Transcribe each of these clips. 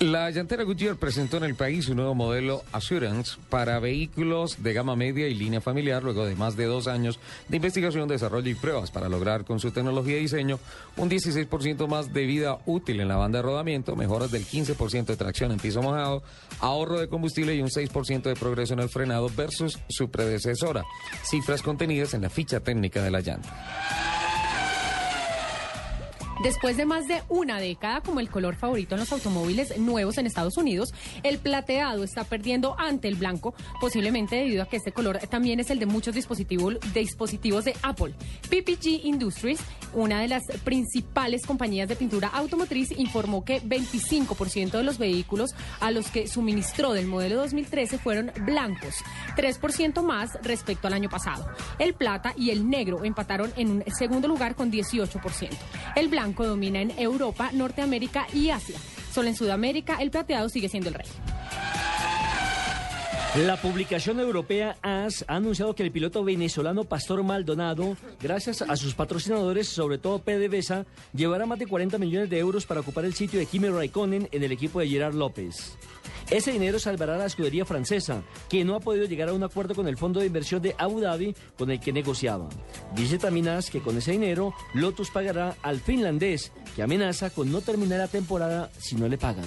La llantera Goodyear presentó en el país un nuevo modelo Assurance para vehículos de gama media y línea familiar luego de más de dos años de investigación, desarrollo y pruebas para lograr con su tecnología y diseño un 16% más de vida útil en la banda de rodamiento, mejoras del 15% de tracción en piso mojado, ahorro de combustible y un 6% de progreso en el frenado versus su predecesora. Cifras contenidas en la ficha técnica de la llanta. Después de más de una década como el color favorito en los automóviles nuevos en Estados Unidos, el plateado está perdiendo ante el blanco, posiblemente debido a que este color también es el de muchos dispositivos, de Apple. PPG Industries, una de las principales compañías de pintura automotriz, informó que 25% de los vehículos a los que suministró del modelo 2013 fueron blancos, 3% más respecto al año pasado. El plata y el negro empataron en un segundo lugar con 18%. El blanco domina en Europa, Norteamérica y Asia. Solo en Sudamérica el plateado sigue siendo el rey. La publicación europea AS ha anunciado que el piloto venezolano Pastor Maldonado, gracias a sus patrocinadores, sobre todo PDVSA, llevará más de 40 millones de euros para ocupar el sitio de Kimi Raikkonen en el equipo de Gerard López. Ese dinero salvará a la escudería francesa, que no ha podido llegar a un acuerdo con el fondo de inversión de Abu Dhabi con el que negociaba. Dice también AS que con ese dinero Lotus pagará al finlandés, que amenaza con no terminar la temporada si no le pagan.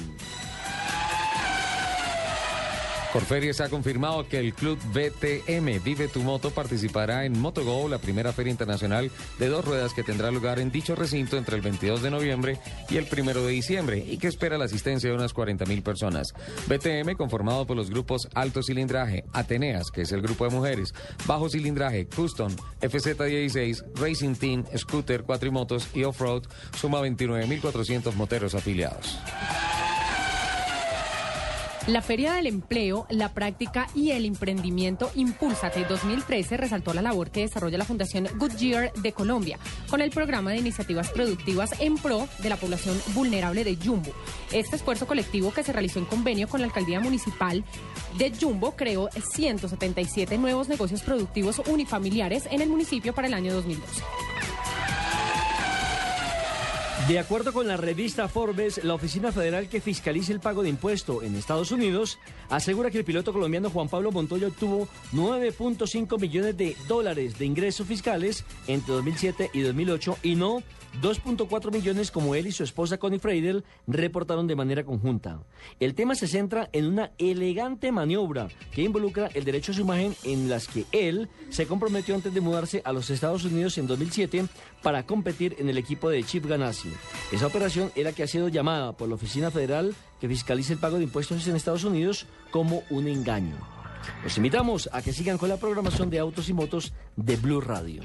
Corferias ha confirmado que el club BTM Vive tu Moto participará en MotoGo, la primera feria internacional de dos ruedas que tendrá lugar en dicho recinto entre el 22 de noviembre y el 1 de diciembre y que espera la asistencia de unas 40 mil personas. BTM, conformado por los grupos Alto Cilindraje, Ateneas, que es el grupo de mujeres, Bajo Cilindraje, Custom, FZ16, Racing Team, Scooter, Cuatrimotos y Offroad, suma 29.400 moteros afiliados. La Feria del Empleo, la Práctica y el Emprendimiento Impúlsate 2013 resaltó la labor que desarrolla la Fundación Goodyear de Colombia con el programa de iniciativas productivas en pro de la población vulnerable de Jumbo. Este esfuerzo colectivo que se realizó en convenio con la Alcaldía Municipal de Jumbo creó 177 nuevos negocios productivos unifamiliares en el municipio para el año 2012. De acuerdo con la revista Forbes, la Oficina Federal que fiscaliza el pago de impuesto en Estados Unidos asegura que el piloto colombiano Juan Pablo Montoya obtuvo 9.5 millones de dólares de ingresos fiscales entre 2007 y 2008 y no 2.4 millones como él y su esposa Connie Freidel reportaron de manera conjunta. El tema se centra en una elegante maniobra que involucra el derecho a su imagen en las que él se comprometió antes de mudarse a los Estados Unidos en 2007 para competir en el equipo de Chip Ganassi. Esa operación era que ha sido llamada por la Oficina Federal que fiscaliza el pago de impuestos en Estados Unidos como un engaño. Los invitamos a que sigan con la programación de Autos y Motos de Blue Radio.